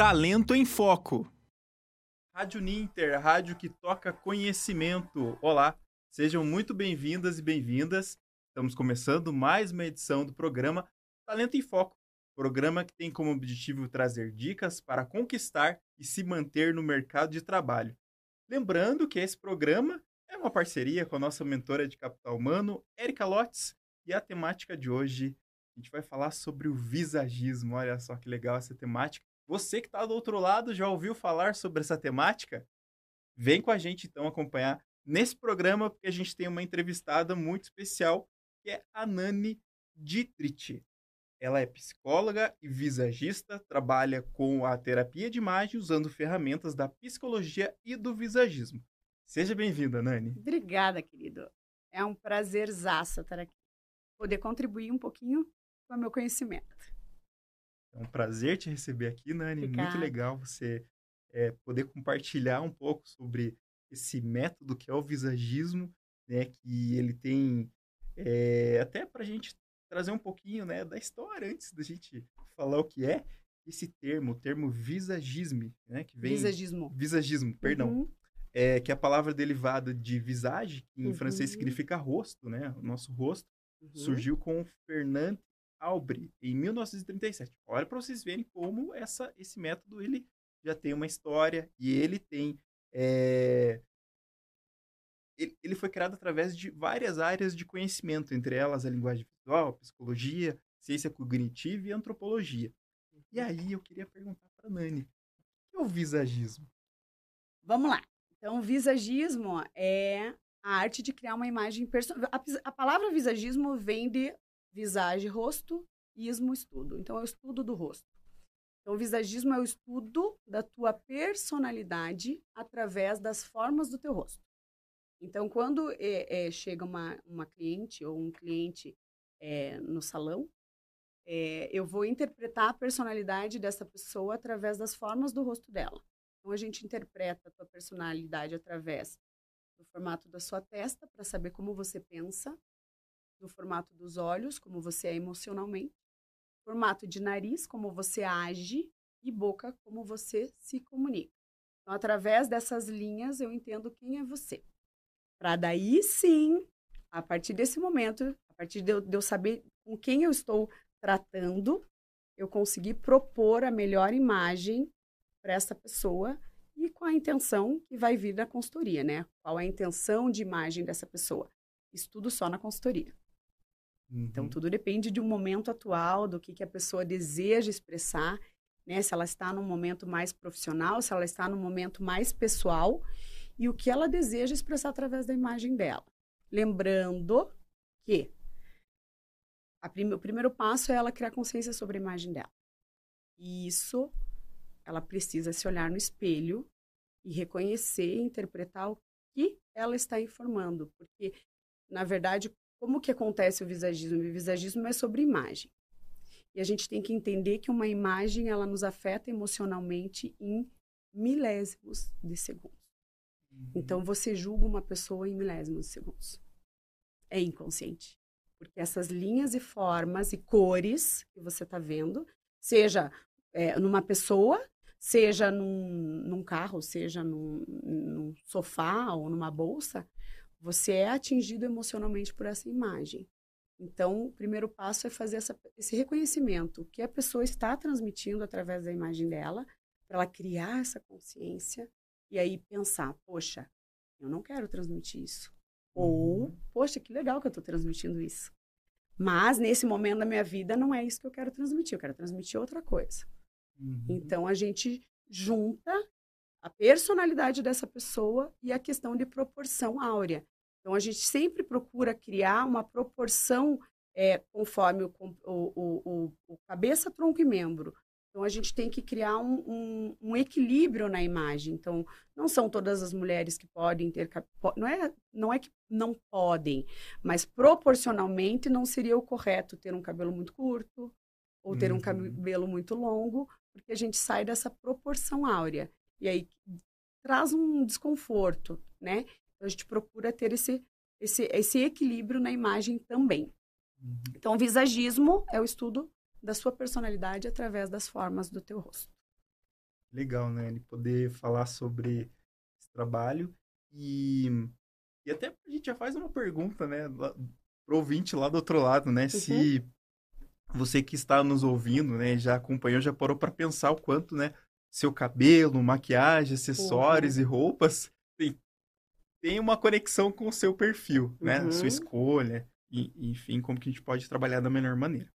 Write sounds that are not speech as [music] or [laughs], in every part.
Talento em Foco. Rádio Ninter, rádio que toca conhecimento. Olá, sejam muito bem-vindas e bem-vindas. Estamos começando mais uma edição do programa Talento em Foco, programa que tem como objetivo trazer dicas para conquistar e se manter no mercado de trabalho. Lembrando que esse programa é uma parceria com a nossa mentora de capital humano, Erika Lotz, e a temática de hoje a gente vai falar sobre o visagismo. Olha só que legal essa temática. Você que está do outro lado já ouviu falar sobre essa temática? Vem com a gente então acompanhar nesse programa, porque a gente tem uma entrevistada muito especial, que é a Nani Dietrich. Ela é psicóloga e visagista, trabalha com a terapia de imagem usando ferramentas da psicologia e do visagismo. Seja bem-vinda, Nani. Obrigada, querido. É um prazerzaço estar aqui. Poder contribuir um pouquinho com o meu conhecimento. É um prazer te receber aqui, Nani. Obrigada. Muito legal você é, poder compartilhar um pouco sobre esse método que é o visagismo, né? Que ele tem é, até para a gente trazer um pouquinho, né, da história antes da gente falar o que é esse termo, o termo visagismo, né? Que vem visagismo. Visagismo, perdão. Uhum. É, que é a palavra derivada de visage, que em uhum. francês significa rosto, né? O nosso rosto. Uhum. Surgiu com Fernand Aubry, em 1937. Olha para vocês verem como essa, esse método ele já tem uma história e ele tem. É... Ele, ele foi criado através de várias áreas de conhecimento, entre elas a linguagem visual, psicologia, ciência cognitiva e antropologia. E uhum. aí eu queria perguntar para a Nani, o que é o visagismo? Vamos lá. Então, o visagismo é a arte de criar uma imagem personal. A, a palavra visagismo vem de visage, rosto, ismo, estudo. Então, é o estudo do rosto. Então, o visagismo é o estudo da tua personalidade através das formas do teu rosto. Então, quando é, é, chega uma, uma cliente ou um cliente é, no salão, eu vou interpretar a personalidade dessa pessoa através das formas do rosto dela. Então, a gente interpreta a tua personalidade através do formato da sua testa, para saber como você pensa, no formato dos olhos, como você é emocionalmente, formato de nariz, como você age, e boca, como você se comunica. Então, através dessas linhas, eu entendo quem é você. Para daí sim, a partir desse momento, a partir de eu, saber com quem eu estou tratando, eu conseguir propor a melhor imagem para essa pessoa e com a intenção que vai vir da consultoria, né? Qual é a intenção de imagem dessa pessoa? Estudo só na consultoria. Então, uhum. Então, tudo depende de um momento atual, do que, que a pessoa deseja expressar, né? Se ela está num momento mais profissional, se ela está num momento mais pessoal e o que ela deseja expressar através da imagem dela. Lembrando que prim o primeiro passo é ela criar consciência sobre a imagem dela. E isso, ela precisa se olhar no espelho e reconhecer e interpretar o que ela está informando. Porque, na verdade, como que acontece o visagismo? O visagismo é sobre imagem. E a gente tem que entender que uma imagem ela nos afeta emocionalmente em milésimos de segundos. Uhum. Então você julga uma pessoa em milésimos de segundos. É inconsciente. Porque essas linhas e formas e cores que você está vendo, seja é, numa pessoa, seja num, num carro, seja num, num sofá ou numa bolsa, você é atingido emocionalmente por essa imagem. Então, o primeiro passo é fazer essa, esse reconhecimento, que a pessoa está transmitindo através da imagem dela, para ela criar essa consciência e aí pensar: poxa, eu não quero transmitir isso. Ou, uhum. poxa, que legal que eu estou transmitindo isso. Mas, nesse momento da minha vida, não é isso que eu quero transmitir, eu quero transmitir outra coisa. Uhum. Então, a gente junta a personalidade dessa pessoa e a questão de proporção áurea. Então, a gente sempre procura criar uma proporção é, conforme o, o, o, o, cabeça, tronco e membro. Então, a gente tem que criar um, um, um, equilíbrio na imagem. Então, não são todas as mulheres que podem ter... Não é, não é que não podem, mas proporcionalmente não seria o correto ter um cabelo muito curto ou ter uhum. um cabelo muito longo, porque a gente sai dessa proporção áurea. E aí traz um desconforto, né? Então, a gente procura ter esse, esse, esse equilíbrio na imagem também. Uhum. Então, o visagismo é o estudo da sua personalidade através das formas do teu rosto. Legal, né? Ele poder falar sobre esse trabalho e, e até a gente já faz uma pergunta, né? Pro ouvinte lá do outro lado, né? Uhum. Se você que está nos ouvindo, né? Já acompanhou, já parou para pensar o quanto, né? Seu cabelo, maquiagem, acessórios uhum. e roupas tem, tem uma conexão com o seu perfil, né? Uhum. Sua escolha, e, enfim, como que a gente pode trabalhar da melhor maneira.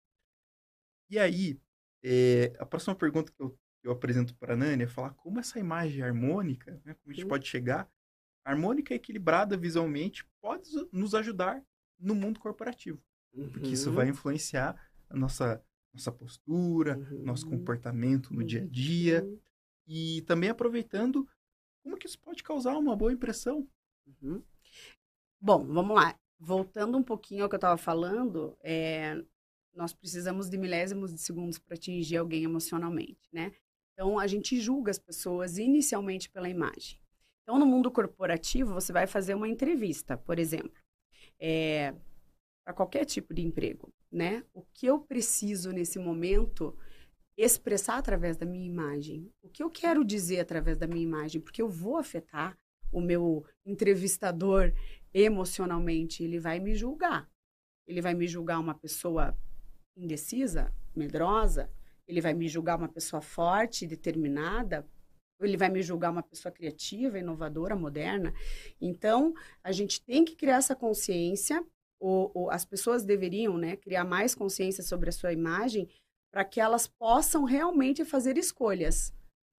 E aí, é, a próxima pergunta que eu, eu apresento para a Nani é falar como essa imagem harmônica, né, como a gente pode chegar, harmônica e equilibrada visualmente, pode nos ajudar no mundo corporativo. Uhum. Porque isso uhum. vai influenciar a nossa, nossa postura, uhum. nosso comportamento no dia a dia. Uhum. E também aproveitando como que isso pode causar uma boa impressão. Uhum. Bom, vamos lá. Voltando um pouquinho ao que eu estava falando, é, nós precisamos de milésimos de segundos para atingir alguém emocionalmente, né? Então, a gente julga as pessoas inicialmente pela imagem. Então, no mundo corporativo, você vai fazer uma entrevista, por exemplo, é, para qualquer tipo de emprego, né? O que eu preciso nesse momento expressar através da minha imagem? O que eu quero dizer através da minha imagem? Porque eu vou afetar o meu entrevistador emocionalmente, ele vai me julgar. Ele vai me julgar uma pessoa indecisa, medrosa, ele vai me julgar uma pessoa forte, determinada, ele vai me julgar uma pessoa criativa, inovadora, moderna. Então, a gente tem que criar essa consciência, ou, ou as pessoas deveriam né, criar mais consciência sobre a sua imagem, para que elas possam realmente fazer escolhas.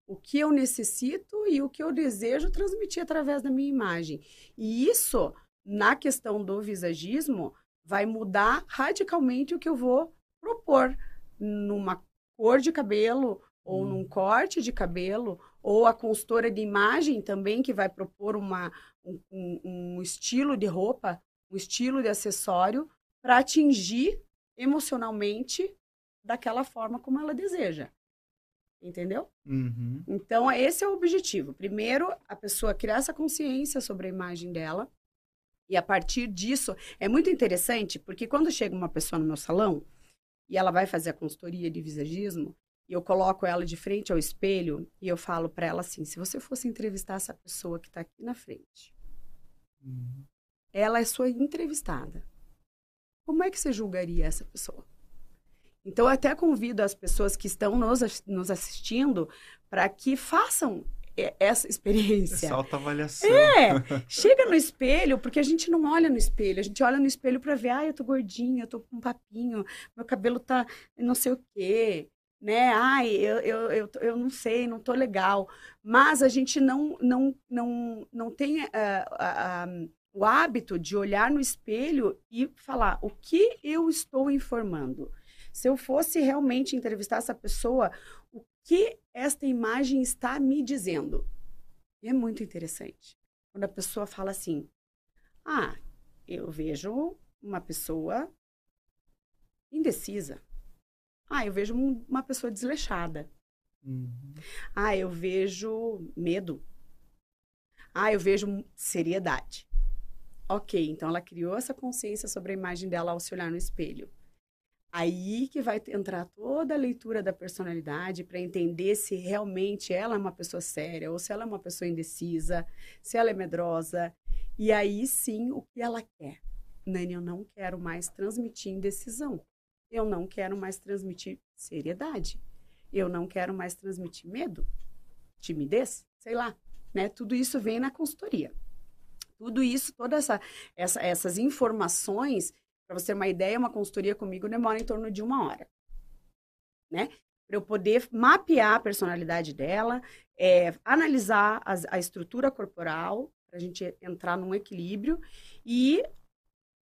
O que eu necessito e o que eu desejo transmitir através da minha imagem. E isso, na questão do visagismo, vai mudar radicalmente o que eu vou propor numa cor de cabelo ou hum. num corte de cabelo ou a consultora de imagem também que vai propor uma, um, um estilo de roupa, um estilo de acessório para atingir emocionalmente daquela forma como ela deseja. Entendeu? Uhum. Então, esse é o objetivo. Primeiro, a pessoa criar essa consciência sobre a imagem dela. E a partir disso, é muito interessante, porque quando chega uma pessoa no meu salão, e ela vai fazer a consultoria de visagismo, e eu coloco ela de frente ao espelho e eu falo para ela assim: se você fosse entrevistar essa pessoa que está aqui na frente, uhum. Ela é sua entrevistada. Como é que você julgaria essa pessoa? Então, eu até convido as pessoas que estão nos, nos assistindo para que façam essa experiência. Essa autoavaliação. É, [laughs] chega no espelho, porque a gente não olha no espelho, a gente olha no espelho para ver, ah, eu tô gordinha, eu tô com um papinho, meu cabelo tá não sei o quê, né? Ai, eu, eu, eu, eu não sei, não tô legal. Mas a gente não, não, não, não tem uh, uh, uh, o hábito de olhar no espelho e falar o que eu estou informando. Se eu fosse realmente entrevistar essa pessoa, o que esta imagem está me dizendo? E é muito interessante. Quando a pessoa fala assim: Ah, eu vejo uma pessoa indecisa. Ah, eu vejo uma pessoa desleixada. Uhum. Ah, eu vejo medo. Ah, eu vejo seriedade. Ok, então ela criou essa consciência sobre a imagem dela ao se olhar no espelho. Aí que vai entrar toda a leitura da personalidade para entender se realmente ela é uma pessoa séria ou se ela é uma pessoa indecisa, se ela é medrosa. E aí sim o que ela quer. Nani, eu não quero mais transmitir indecisão. Eu não quero mais transmitir seriedade. Eu não quero mais transmitir medo, timidez, sei lá. Né? Tudo isso vem na consultoria. Tudo isso, todas essa, essa, essas informações para você ter uma ideia, uma consultoria comigo demora em torno de uma hora. Né? Para eu poder mapear a personalidade dela, é, analisar a estrutura corporal, para a gente entrar num equilíbrio e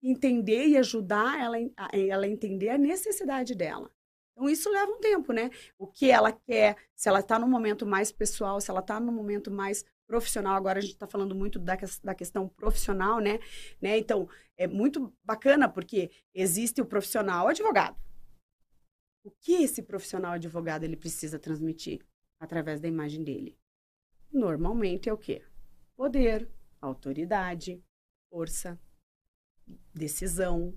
entender e ajudar ela a ela entender a necessidade dela. Então, isso leva um tempo, né? O que ela quer, se ela está num momento mais pessoal, se ela está num momento mais profissional, agora a gente está falando muito da, da questão profissional, né? né? Então, é muito bacana porque existe o profissional advogado. O que esse profissional advogado ele precisa transmitir através da imagem dele? Normalmente é o quê? Poder, autoridade, força, decisão,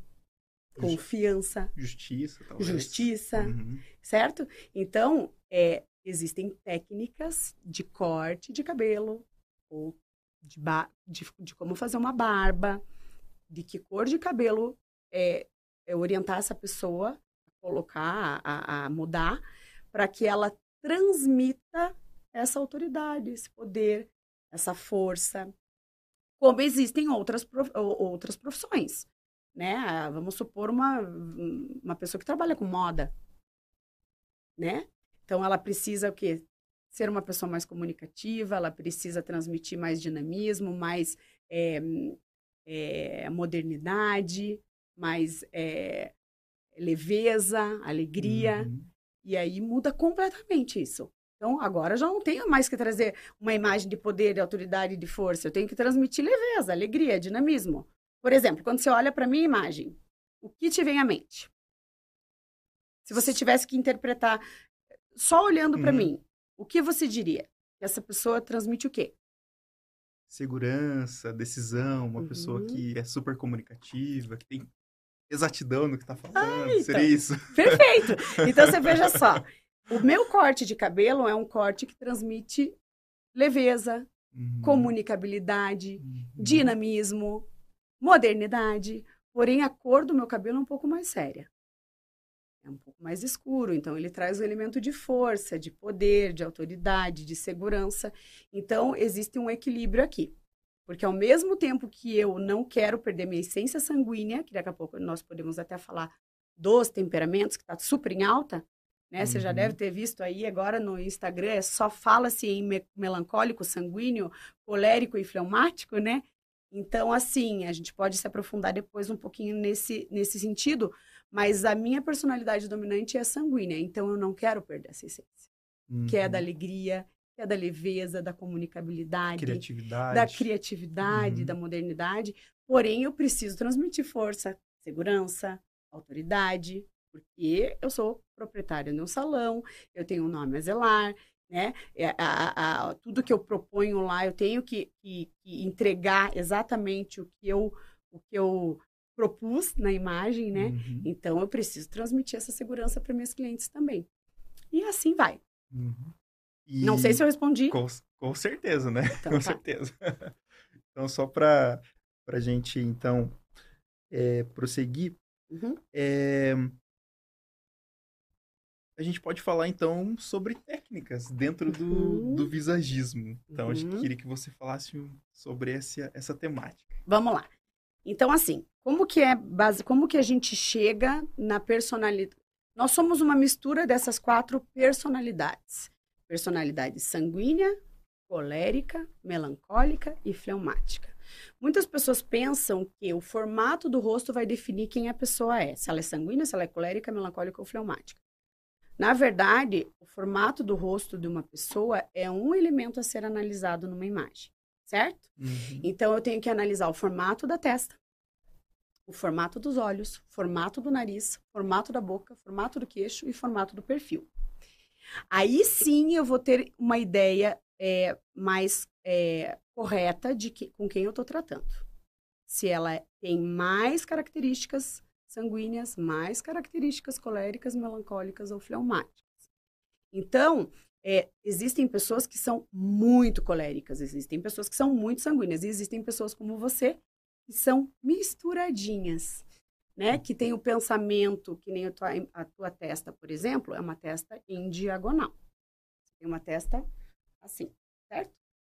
confiança. Justiça, talvez. Justiça, uhum. certo? Então, é, existem técnicas de corte de cabelo, ou de, de, de como fazer uma barba, de que cor de cabelo é, é orientar essa pessoa a colocar, a, a mudar, para que ela transmita essa autoridade, esse poder, essa força. Como existem outras, outras profissões, né? Ah, vamos supor uma, uma pessoa que trabalha com moda, né? Então, ela precisa o quê? Ser uma pessoa mais comunicativa, ela precisa transmitir mais dinamismo, mais é, é, modernidade, mais é, leveza, alegria. Uhum. E aí muda completamente isso. Então, agora já não tenho mais que trazer uma imagem de poder, de autoridade, de força. Eu tenho que transmitir leveza, alegria, dinamismo. Por exemplo, quando você olha para minha imagem, o que te vem à mente? Se você tivesse que interpretar só olhando para uhum. mim, o que você diria? Que essa pessoa transmite o quê? Segurança, decisão, uma uhum. pessoa que é super comunicativa, que tem exatidão no que tá falando. Ah, então. Seria isso. [laughs] Perfeito. Então você veja só. O meu corte de cabelo é um corte que transmite leveza, uhum. comunicabilidade, uhum. dinamismo, modernidade. Porém, a cor do meu cabelo é um pouco mais séria. É um pouco mais escuro, então ele traz o elemento de força, de poder, de autoridade, de segurança. Então, existe um equilíbrio aqui. Porque ao mesmo tempo que eu não quero perder minha essência sanguínea, que daqui a pouco nós podemos até falar dos temperamentos, que está super em alta, né? Uhum. Você já deve uhum. ter visto aí agora no Instagram, é só fala-se em me melancólico, sanguíneo, colérico e fleumático, né? Então, assim, a gente pode se aprofundar depois um pouquinho nesse, nesse sentido, mas a minha personalidade dominante é sanguínea, então eu não quero perder essa essência, uhum. que é da uhum. alegria, que é da leveza, da comunicabilidade, criatividade. da criatividade, uhum. da modernidade. Porém, eu preciso transmitir força, segurança, autoridade, porque eu sou proprietária de um salão, eu tenho um nome a zelar, né? É, a, a, a, tudo que eu proponho lá, eu tenho que, que, que, entregar exatamente o que eu, o que eu propus na imagem, né? Uhum. Então, eu preciso transmitir essa segurança para meus clientes também. E assim vai. Uhum. E... Não sei se eu respondi. Com, com certeza, né? Então, com tá. certeza. [laughs] então, só para a gente, então, é, prosseguir, uhum. é, a gente pode falar, então, sobre técnicas dentro do, uhum. do visagismo. Então, uhum. a gente queria que você falasse sobre essa, essa temática. Vamos lá. Então, assim, como que é base, como que a gente chega na personalidade? Nós somos uma mistura dessas quatro personalidades personalidade sanguínea, colérica, melancólica e fleumática. Muitas pessoas pensam que o formato do rosto vai definir quem a pessoa é, se ela é sanguínea, se ela é colérica, melancólica ou fleumática. Na verdade, o formato do rosto de uma pessoa é um elemento a ser analisado numa imagem, certo? Uhum. Então, eu tenho que analisar o formato da testa, o formato dos olhos, formato do nariz, formato da boca, formato do queixo e formato do perfil. Aí sim eu vou ter uma ideia é, mais é, correta de que, com quem eu estou tratando. Se ela tem mais características sanguíneas, mais características coléricas, melancólicas ou fleumáticas. Então, é, existem pessoas que são muito coléricas, existem pessoas que são muito sanguíneas, e existem pessoas como você que são misturadinhas né? Que tem o pensamento, que nem a tua, a tua testa, por exemplo, é uma testa em diagonal. Tem uma testa assim, certo?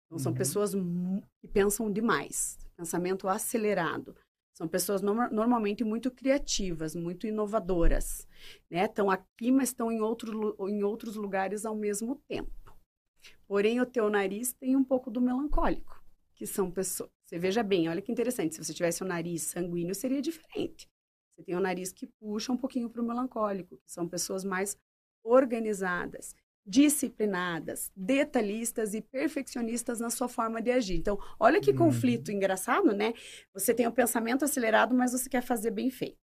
Então, são uhum. pessoas que pensam demais, pensamento acelerado. São pessoas no normalmente muito criativas, muito inovadoras, né? Estão aqui, mas estão em, outro, em outros lugares ao mesmo tempo. Porém, o teu nariz tem um pouco do melancólico, que são pessoas... Você veja bem, olha que interessante, se você tivesse um nariz sanguíneo, seria diferente. Você tem o nariz que puxa um pouquinho para o melancólico, que são pessoas mais organizadas, disciplinadas, detalhistas e perfeccionistas na sua forma de agir. Então, olha que uhum. conflito engraçado, né? Você tem o um pensamento acelerado, mas você quer fazer bem feito.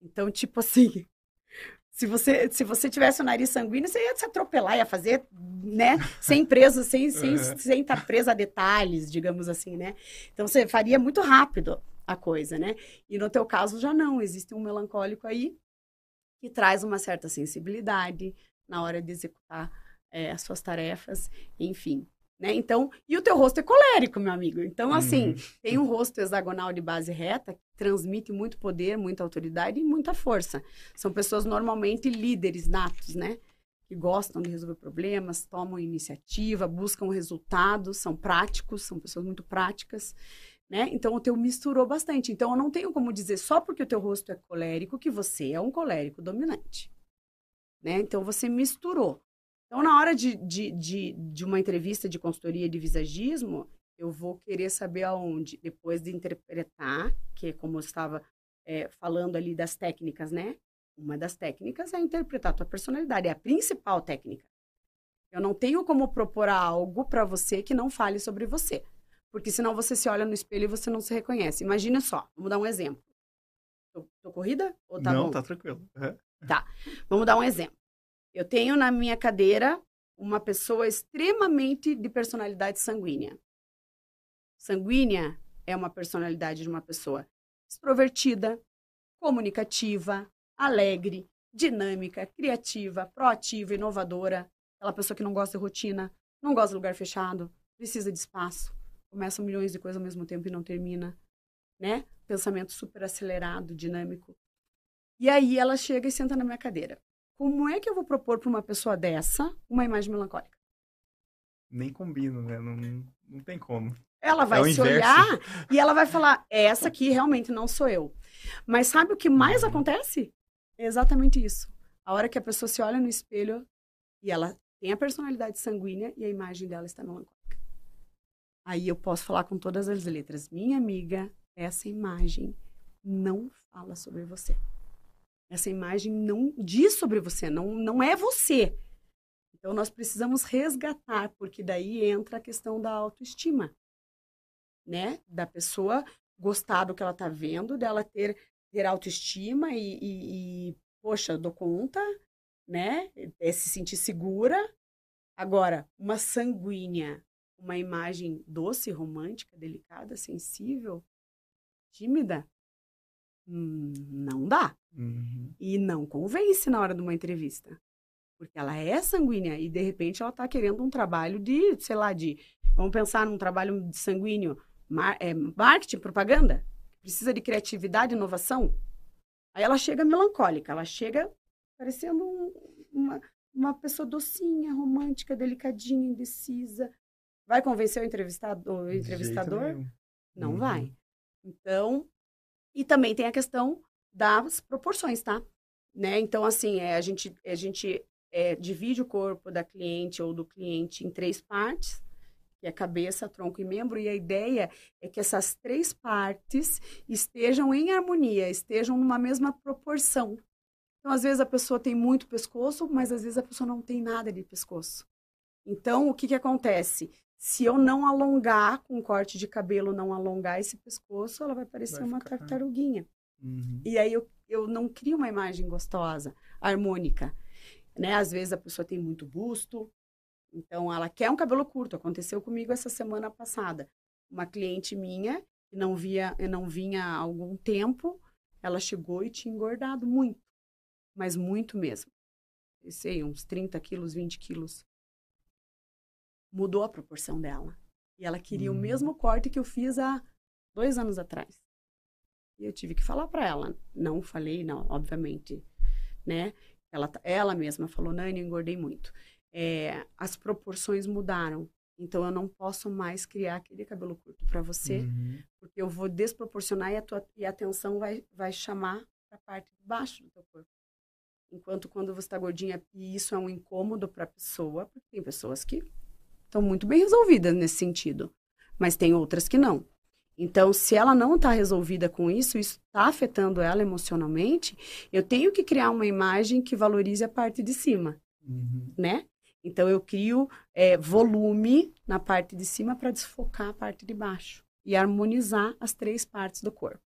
Então, tipo assim, se você, se você tivesse o nariz sanguíneo, você ia se atropelar, ia fazer, né? Sem preso, sem, [laughs] sem, uhum. sem estar presa a detalhes, digamos assim, né? Então, você faria muito rápido a coisa, né? E no teu caso já não, existe um melancólico aí que traz uma certa sensibilidade na hora de executar é, as suas tarefas, enfim. Né? Então, e o teu rosto é colérico, meu amigo. Então, assim, uhum. tem um rosto hexagonal de base reta que transmite muito poder, muita autoridade e muita força. São pessoas normalmente líderes natos, né? Que gostam de resolver problemas, tomam iniciativa, buscam resultados, são práticos, são pessoas muito práticas, né? Então, o teu misturou bastante. Então, eu não tenho como dizer só porque o teu rosto é colérico que você é um colérico dominante, né? Então, você misturou. Então, na hora de, de, de, de uma entrevista de consultoria de visagismo, eu vou querer saber aonde, depois de interpretar, que é como eu estava é, falando ali das técnicas, né? Uma das técnicas é interpretar a tua personalidade, é a principal técnica. Eu não tenho como propor algo para você que não fale sobre você. Porque senão você se olha no espelho e você não se reconhece. Imagina só, vamos dar um exemplo. Tô, tô corrida? Ou tá não, bom? tá tranquilo. Uhum. Tá. Vamos dar um exemplo. Eu tenho na minha cadeira uma pessoa extremamente de personalidade sanguínea. Sanguínea é uma personalidade de uma pessoa extrovertida, comunicativa, alegre, dinâmica, criativa, proativa, inovadora. Aquela pessoa que não gosta de rotina, não gosta de lugar fechado, precisa de espaço, começa milhões de coisas ao mesmo tempo e não termina, né? Pensamento super acelerado, dinâmico. E aí ela chega e senta na minha cadeira. Como é que eu vou propor para uma pessoa dessa uma imagem melancólica? Nem combino, né? Não, não tem como. Ela vai é se inverso. olhar e ela vai falar: essa aqui realmente não sou eu. Mas sabe o que mais uhum. acontece? É exatamente isso. A hora que a pessoa se olha no espelho e ela tem a personalidade sanguínea e a imagem dela está melancólica. Aí eu posso falar com todas as letras: minha amiga, essa imagem não fala sobre você. Essa imagem não diz sobre você, não, não é você. Então, nós precisamos resgatar, porque daí entra a questão da autoestima, né? Da pessoa gostar do que ela está vendo, dela ter, ter autoestima e, e, e, poxa, dou conta, né? É se sentir segura. Agora, uma sanguínea, uma imagem doce, romântica, delicada, sensível, tímida, não dá. Uhum. E não convence na hora de uma entrevista. Porque ela é sanguínea e, de repente, ela está querendo um trabalho de, sei lá, de. Vamos pensar num trabalho de sanguíneo, mar, é, marketing, propaganda. Precisa de criatividade, inovação. Aí ela chega melancólica, ela chega parecendo um, uma, uma pessoa docinha, romântica, delicadinha, indecisa. Vai convencer o entrevistado, o entrevistador? Não uhum. vai. Então, e também tem a questão das proporções, tá? Né? Então, assim, é, a gente, a gente é, divide o corpo da cliente ou do cliente em três partes, que é cabeça, tronco e membro, e a ideia é que essas três partes estejam em harmonia, estejam numa mesma proporção. Então, às vezes a pessoa tem muito pescoço, mas às vezes a pessoa não tem nada de pescoço. Então, o que, que acontece? Se eu não alongar com corte de cabelo, não alongar esse pescoço, ela vai parecer vai uma tartaruguinha. Uhum. E aí eu, eu não crio uma imagem gostosa, harmônica. Né? Às vezes a pessoa tem muito busto, então ela quer um cabelo curto. Aconteceu comigo essa semana passada. Uma cliente minha, que não, via, não vinha há algum tempo, ela chegou e tinha engordado muito, mas muito mesmo. Sei, uns 30 quilos, 20 quilos mudou a proporção dela. E ela queria uhum. o mesmo corte que eu fiz há dois anos atrás. E eu tive que falar para ela. Não falei, não, obviamente, né? Ela, ela mesma falou, Nani, eu engordei muito. É, as proporções mudaram. Então, eu não posso mais criar aquele cabelo curto para você, uhum. porque eu vou desproporcionar e a, tua, e a atenção vai, vai chamar para a parte de baixo do teu corpo. Enquanto quando você está gordinha, e isso é um incômodo para a pessoa, porque tem pessoas que estão muito bem resolvidas nesse sentido, mas tem outras que não. Então, se ela não está resolvida com isso, isso está afetando ela emocionalmente, eu tenho que criar uma imagem que valorize a parte de cima, uhum. né? Então, eu crio é, volume na parte de cima para desfocar a parte de baixo e harmonizar as três partes do corpo.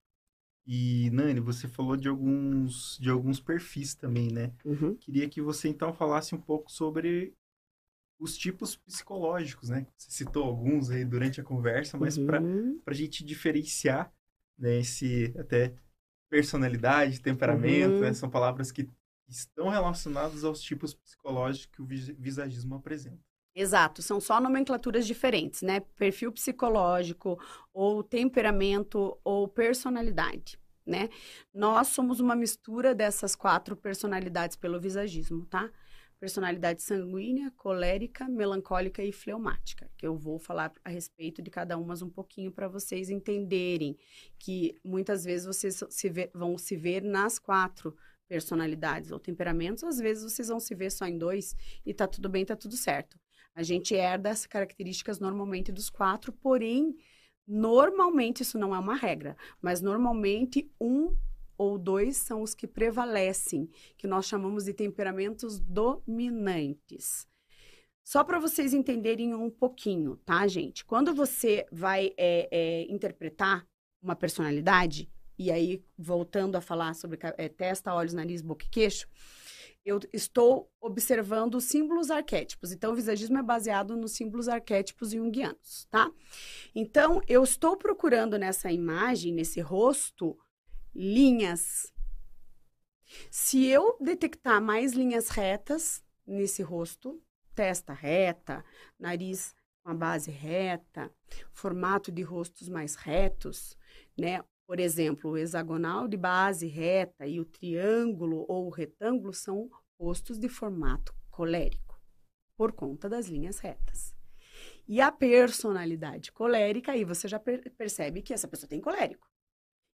E, Nani, você falou de alguns, de alguns perfis também, né? Uhum. Queria que você, então, falasse um pouco sobre os tipos psicológicos, né? Você citou alguns aí durante a conversa, mas uhum. para a gente diferenciar né, esse até personalidade, temperamento, uhum. né, são palavras que estão relacionados aos tipos psicológicos que o visagismo apresenta. Exato, são só nomenclaturas diferentes, né? Perfil psicológico, ou temperamento, ou personalidade, né? Nós somos uma mistura dessas quatro personalidades pelo visagismo, tá? Personalidade sanguínea, colérica, melancólica e fleumática, que eu vou falar a respeito de cada uma um pouquinho para vocês entenderem que muitas vezes vocês se vão se ver nas quatro personalidades ou temperamentos, às vezes vocês vão se ver só em dois e tá tudo bem, tá tudo certo. A gente herda as características normalmente dos quatro, porém, normalmente isso não é uma regra, mas normalmente um ou dois são os que prevalecem, que nós chamamos de temperamentos dominantes. Só para vocês entenderem um pouquinho, tá, gente? Quando você vai é, é, interpretar uma personalidade, e aí voltando a falar sobre é, testa, olhos, nariz, boca e queixo, eu estou observando símbolos arquétipos. Então, o visagismo é baseado nos símbolos arquétipos junguianos, tá? Então, eu estou procurando nessa imagem, nesse rosto, linhas. Se eu detectar mais linhas retas nesse rosto, testa reta, nariz com a base reta, formato de rostos mais retos, né? Por exemplo, o hexagonal de base reta e o triângulo ou o retângulo são rostos de formato colérico, por conta das linhas retas. E a personalidade colérica, aí você já per percebe que essa pessoa tem colérico.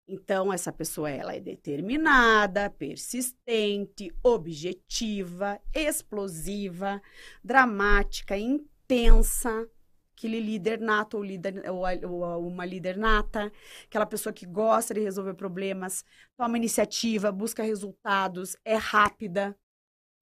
Então, essa pessoa ela é determinada, persistente, objetiva, explosiva, dramática, intensa, aquele líder nato ou, líder, ou, ou, uma líder nata, aquela pessoa que gosta de resolver problemas, toma iniciativa, busca resultados, é rápida,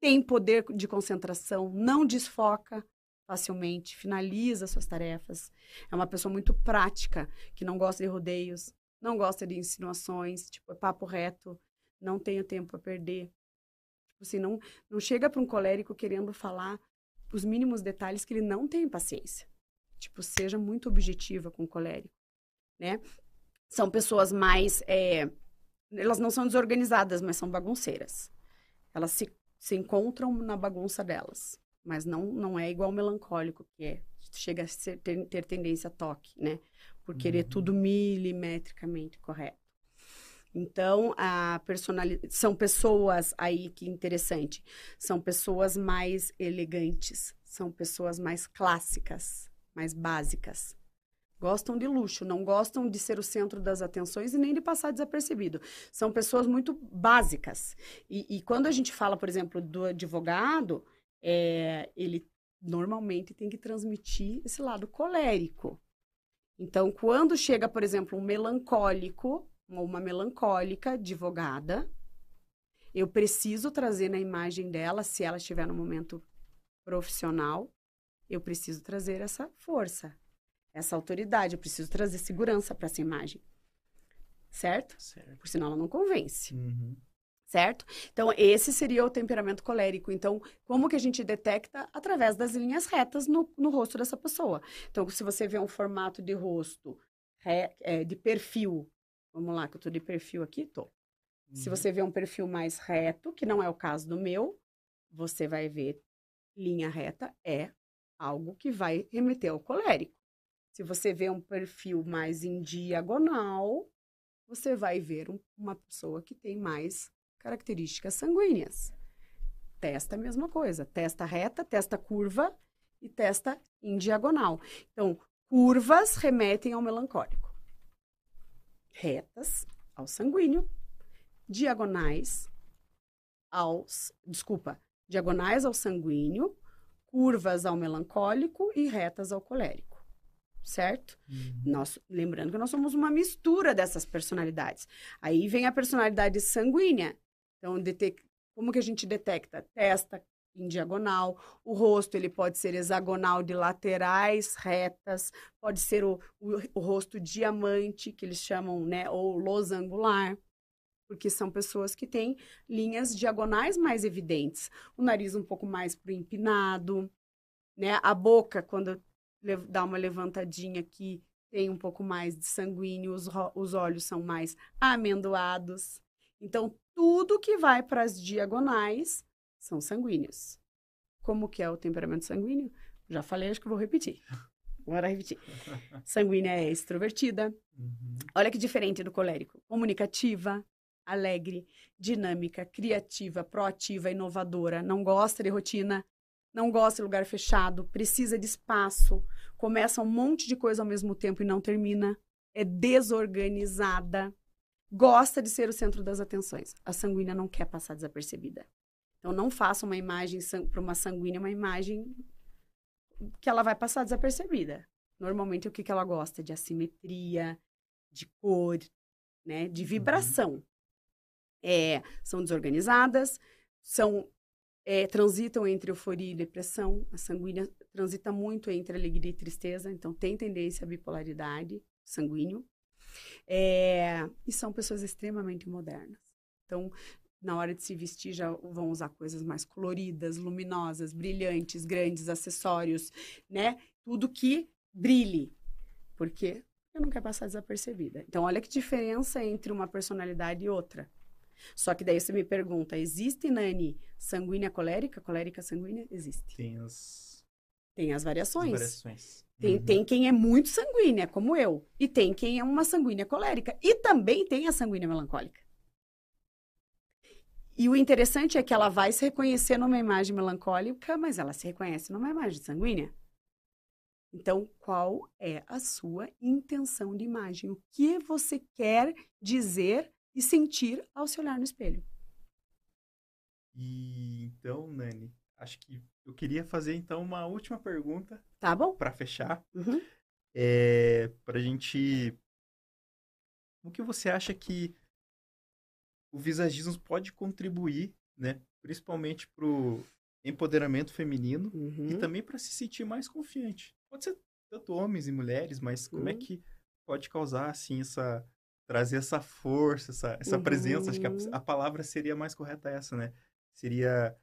tem poder de concentração, não desfoca facilmente, finaliza suas tarefas. É uma pessoa muito prática, que não gosta de rodeios, não gosta de insinuações, tipo, é papo reto, não tenho tempo a perder. Tipo assim, não, não chega para um colérico querendo falar os mínimos detalhes que ele não tem paciência. Tipo, seja muito objetiva com o colérico, né? São pessoas mais... É, elas não são desorganizadas, mas são bagunceiras. Elas se, se encontram na bagunça delas. Mas não, não é igual o melancólico, que é, chega a ser, ter, ter tendência a toque, né? Por querer uhum. tudo milimetricamente correto. Então, a personalidade são pessoas aí que interessante, são pessoas mais elegantes, são pessoas mais clássicas, mais básicas. Gostam de luxo, não gostam de ser o centro das atenções e nem de passar desapercebido. São pessoas muito básicas. E, e quando a gente fala, por exemplo, do advogado, é, ele normalmente tem que transmitir esse lado colérico. Então, quando chega, por exemplo, um melancólico ou uma melancólica advogada, eu preciso trazer na imagem dela, se ela estiver no momento profissional, eu preciso trazer essa força, essa autoridade, eu preciso trazer segurança para essa imagem. Certo? certo? Por senão ela não convence. Uhum. Certo? Então, esse seria o temperamento colérico. Então, como que a gente detecta? Através das linhas retas no, no rosto dessa pessoa. Então, se você vê um formato de rosto re, é, de perfil, vamos lá, que eu estou de perfil aqui, tô. Uhum. Se você vê um perfil mais reto, que não é o caso do meu, você vai ver linha reta é algo que vai remeter ao colérico. Se você vê um perfil mais em diagonal, você vai ver um, uma pessoa que tem mais características sanguíneas. Testa a mesma coisa, testa reta, testa curva e testa em diagonal. Então, curvas remetem ao melancólico. Retas ao sanguíneo, diagonais aos, desculpa, diagonais ao sanguíneo curvas ao melancólico e retas ao colérico. Certo? Uhum. Nós, lembrando que nós somos uma mistura dessas personalidades. Aí vem a personalidade sanguínea. Então, detec... como que a gente detecta? Testa em diagonal, o rosto ele pode ser hexagonal de laterais retas, pode ser o, o, o rosto diamante, que eles chamam, né, ou losangular porque são pessoas que têm linhas diagonais mais evidentes. O nariz um pouco mais pro empinado, né? A boca, quando dá uma levantadinha aqui, tem um pouco mais de sanguíneo, os, os olhos são mais amendoados. Então, tudo que vai para as diagonais são sanguíneos. Como que é o temperamento sanguíneo? Já falei, acho que vou repetir. [laughs] Bora repetir. Sanguínea é extrovertida. Uhum. Olha que diferente do colérico. Comunicativa, alegre, dinâmica, criativa, proativa, inovadora. Não gosta de rotina, não gosta de lugar fechado, precisa de espaço, começa um monte de coisa ao mesmo tempo e não termina. É desorganizada, gosta de ser o centro das atenções. A sanguínea não quer passar desapercebida. Então, não faça uma imagem para uma sanguínea, uma imagem que ela vai passar desapercebida. Normalmente, o que, que ela gosta? De assimetria, de cor, né? De uhum. vibração. Uhum. É, são desorganizadas, são é, transitam entre euforia e depressão. A sanguínea transita muito entre alegria e tristeza, então tem tendência à bipolaridade sanguíneo. É, e são pessoas extremamente modernas. Então, na hora de se vestir, já vão usar coisas mais coloridas, luminosas, brilhantes, grandes, acessórios, né? Tudo que brilhe. Porque eu não quero passar desapercebida. Então, olha que diferença entre uma personalidade e outra. Só que daí você me pergunta, existe, Nani, sanguínea colérica? Colérica sanguínea? Existe. Tem as... Tem as variações. As variações. Tem, uhum. tem quem é muito sanguínea, como eu. E tem quem é uma sanguínea colérica. E também tem a sanguínea melancólica. E o interessante é que ela vai se reconhecer numa imagem melancólica, mas ela se reconhece numa imagem sanguínea. Então, qual é a sua intenção de imagem? O que você quer dizer e sentir ao se olhar no espelho? E então, Nani, acho que eu queria fazer então uma última pergunta. Tá bom. Para fechar. Uhum. É, para a gente. O que você acha que o visagismo pode contribuir, né? Principalmente para o empoderamento feminino uhum. e também para se sentir mais confiante. Pode ser tanto homens e mulheres, mas como é uhum. que pode causar assim essa trazer essa força, essa, essa uhum. presença? Acho que a, uhum. a, palavra seria mais correta essa, né? Seria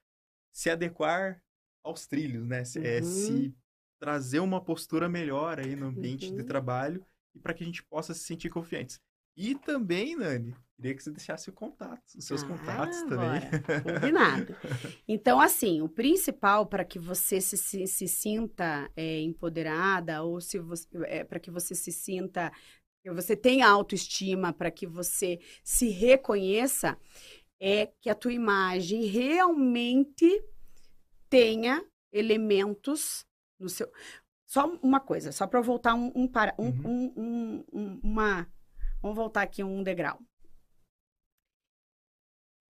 se adequar aos trilhos, né? Se, é, se uhum. trazer uma postura melhor aí no ambiente de trabalho e para que a gente possa se sentir confiantes. E também, Nani, queria que você deixasse o contato, os seus ah, contatos também. [laughs] Combinado. Então, assim, o principal para que você se, se, se sinta é, empoderada ou se você, é, para que você se sinta, que você tenha autoestima, para que você se reconheça, é que a tua imagem realmente tenha elementos no seu. Só uma coisa, só para voltar um, um, para, um, uhum. um, um, uma Vamos voltar aqui um degrau.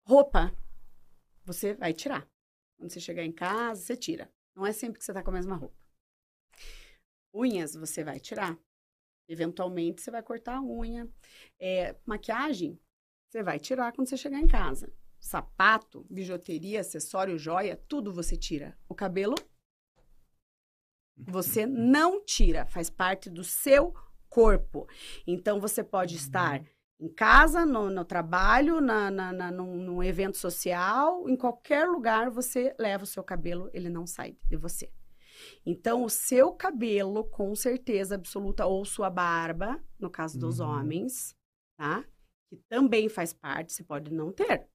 Roupa, você vai tirar. Quando você chegar em casa, você tira. Não é sempre que você tá com a mesma roupa. Unhas, você vai tirar. Eventualmente, você vai cortar a unha. É, maquiagem, você vai tirar quando você chegar em casa. Sapato, bijuteria, acessório, joia, tudo você tira. O cabelo, você não tira. Faz parte do seu corpo. Então, você pode uhum. estar em casa, no, no trabalho, na, na, na, num, num evento social, em qualquer lugar você leva o seu cabelo, ele não sai de você. Então, o seu cabelo, com certeza absoluta, ou sua barba, no caso dos uhum. homens, tá? Que também faz parte, você pode não ter,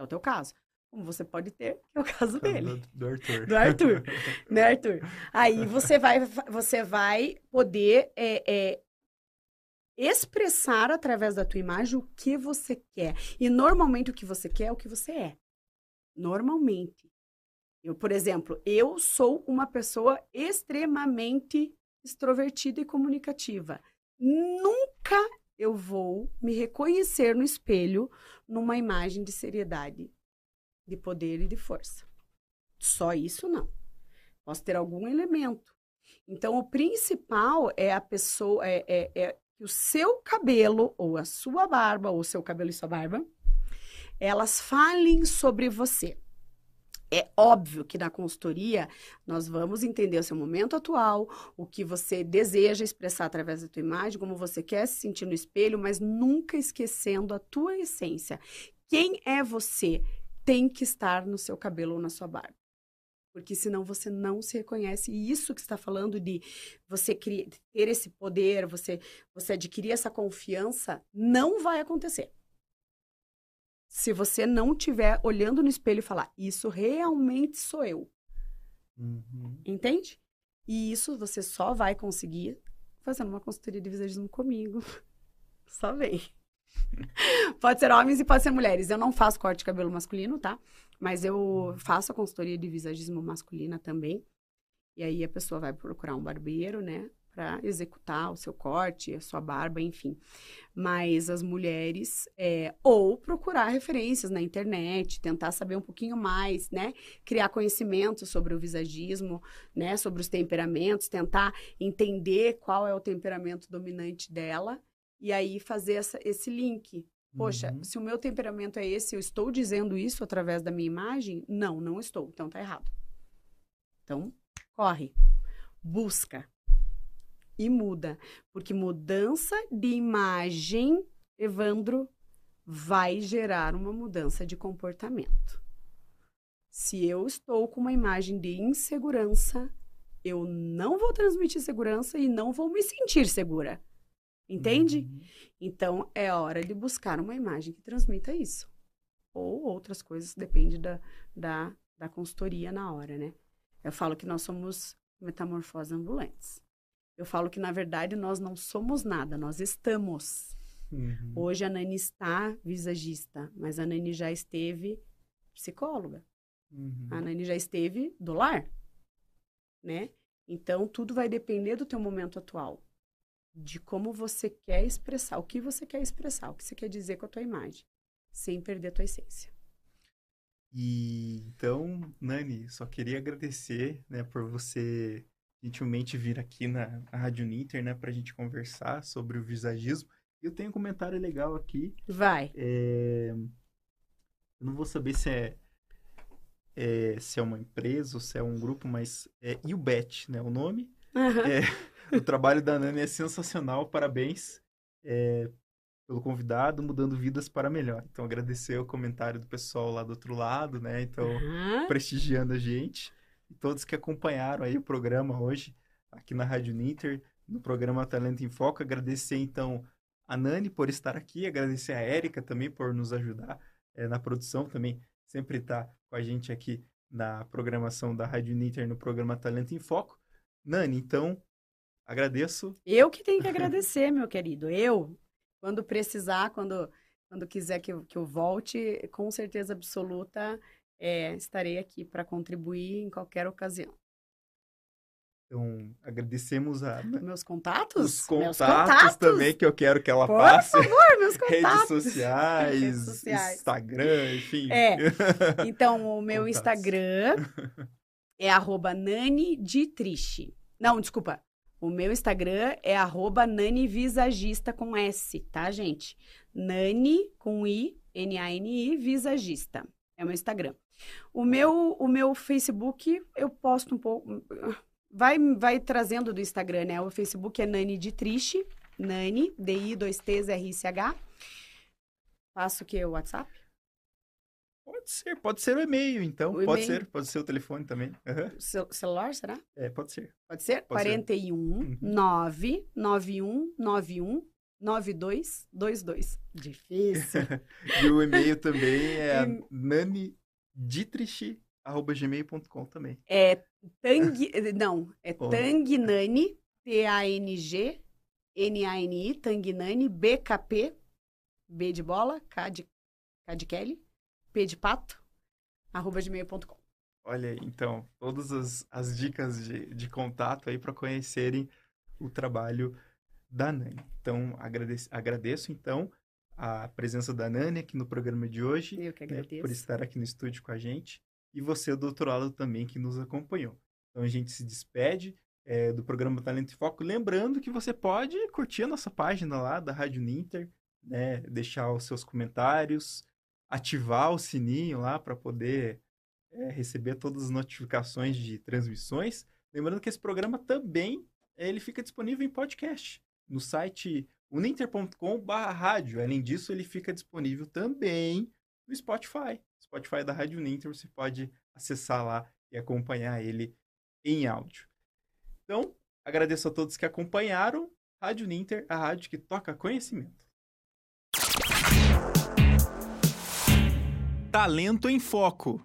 é o teu caso. Como você pode ter, que é o caso [laughs] dele. Do, do Arthur. Do Arthur. [laughs] né, Arthur? Aí você vai, você vai poder é, é, expressar através da tua imagem o que você quer. E normalmente o que você quer é o que você é. Normalmente. Eu, por exemplo, eu sou uma pessoa extremamente extrovertida e comunicativa. Nunca eu vou me reconhecer no espelho numa imagem de seriedade, de poder e de força. Só isso não. Posso ter algum elemento. Então, o principal é a pessoa, é, é, é que o seu cabelo, ou a sua barba, ou o seu cabelo e sua barba, elas falem sobre você. É óbvio que na consultoria nós vamos entender o seu momento atual, o que você deseja expressar através da tua imagem, como você quer se sentir no espelho, mas nunca esquecendo a tua essência. Quem é você tem que estar no seu cabelo ou na sua barba porque senão você não se reconhece. E isso que está falando de você ter esse poder, você, você adquirir essa confiança, não vai acontecer. Se você não estiver olhando no espelho e falar, isso realmente sou eu. Uhum. Entende? E isso você só vai conseguir fazendo uma consultoria de visagismo comigo. [laughs] Só vem. [laughs] pode ser homens e pode ser mulheres. Eu não faço corte de cabelo masculino, tá? Mas eu faço a consultoria de visagismo masculina também. E aí a pessoa vai procurar um barbeiro, né? Para executar o seu corte, a sua barba, enfim. Mas as mulheres, é, ou procurar referências na internet, tentar saber um pouquinho mais, né? Criar conhecimento sobre o visagismo, né? Sobre os temperamentos, tentar entender qual é o temperamento dominante dela e aí fazer essa, esse link. Poxa, Uhum. se o meu temperamento é esse, eu estou dizendo isso através da minha imagem? Não, não estou. Então tá errado. Então, corre. Busca. E muda. Porque mudança de imagem, Evandro, vai gerar uma mudança de comportamento. Se eu estou com uma imagem de insegurança, eu não vou transmitir segurança e não vou me sentir segura. Entende? Uhum. Então, é hora de buscar uma imagem que transmita isso. Ou outras coisas, depende da, da, da consultoria na hora, né? Eu falo que nós somos metamorfoses ambulantes. Eu falo que, na verdade, nós não somos nada, nós estamos. Uhum. Hoje a Nani está visagista, mas a Nani já esteve psicóloga. Uhum. A Nani já esteve do lar, né? Então, tudo vai depender do teu momento atual. De como você quer expressar, o que você quer expressar, o que você quer dizer com a tua imagem, sem perder a tua essência. E então, Nani, só queria agradecer, né, por você gentilmente vir aqui na Rádio Ninter, né, pra gente conversar sobre o visagismo. Eu tenho um comentário legal aqui. Vai. É, Eu não vou saber se é, é- se é uma empresa ou se é um grupo, mas é Ubet, né, o nome. Aham. É, [laughs] o trabalho da Nani é sensacional, parabéns é, pelo convidado, mudando vidas para melhor. Então, agradecer o comentário do pessoal lá do outro lado, né? Então, Aham. prestigiando a gente. E todos que acompanharam aí o programa hoje, aqui na Rádio Ninter, no programa Talento em Foco. Agradecer, então, a Nani por estar aqui, agradecer a Érica também por nos ajudar eh, na produção, também sempre está com a gente aqui na programação da Rádio Ninter, no programa Talento em Foco. Nani, então, agradeço. Eu que tenho que agradecer, meu querido. Eu, quando precisar, quando, quando quiser que que eu volte, com certeza absoluta, é, estarei aqui para contribuir em qualquer ocasião. Então, agradecemos a, Meus contatos? os Meus contatos, contatos. também que eu quero que ela Por passe. favor, meus [laughs] Redes contatos. sociais, Redes sociais. Instagram, enfim. É. [laughs] Então, o meu Contatos. Instagram é arroba Nani Dietrich. Não, desculpa. O meu Instagram é arroba Nani Visagista com S, tá, gente? Nani com I, N-A-N-I, Visagista. É o meu Instagram. O meu, o meu Facebook, eu posto um pouco... Vai, vai trazendo do Instagram, né? O Facebook é Nani Dietrich. Nani, D-I-2-T-R-I-C-H. Passo o quê? O WhatsApp? Pode ser, pode ser o e-mail, então. O pode ser, pode ser o telefone também. Cel- celular, será? É, pode ser. Pode ser? Pode ser. 41 Uhum. 9 91 91 92 22. Difícil. e o e-mail também é [laughs] E- nanidietrich.gmail.com também. É Tang. Não, é Oh. Tangnani, T-A-N-G, N-A-N-I, Tangnani, B-K-P, B de bola, K de, K de Kelly, P de pato, arroba gmail.com. Olha aí, então, todas as, as dicas de, de contato aí para conhecerem o trabalho da Nani. Então, agradeço, agradeço então a presença da Nani aqui no programa de hoje. Eu que né, agradeço. por estar aqui no estúdio com a gente. E você do outro lado também que nos acompanhou. Então a gente se despede eh, do programa Talento em Foco. Lembrando que você pode curtir a nossa página lá da Rádio Ninter, né? Deixar os seus comentários, ativar o sininho lá para poder eh, receber todas as notificações de transmissões. Lembrando que esse programa também ele fica disponível em podcast no site uninter.com/rádio. Além disso, ele fica disponível também no Spotify. Spotify da Rádio Ninter, você pode acessar lá e acompanhar ele em áudio. Então, agradeço a todos que acompanharam. Rádio Ninter, a rádio que toca conhecimento. Talento em Foco.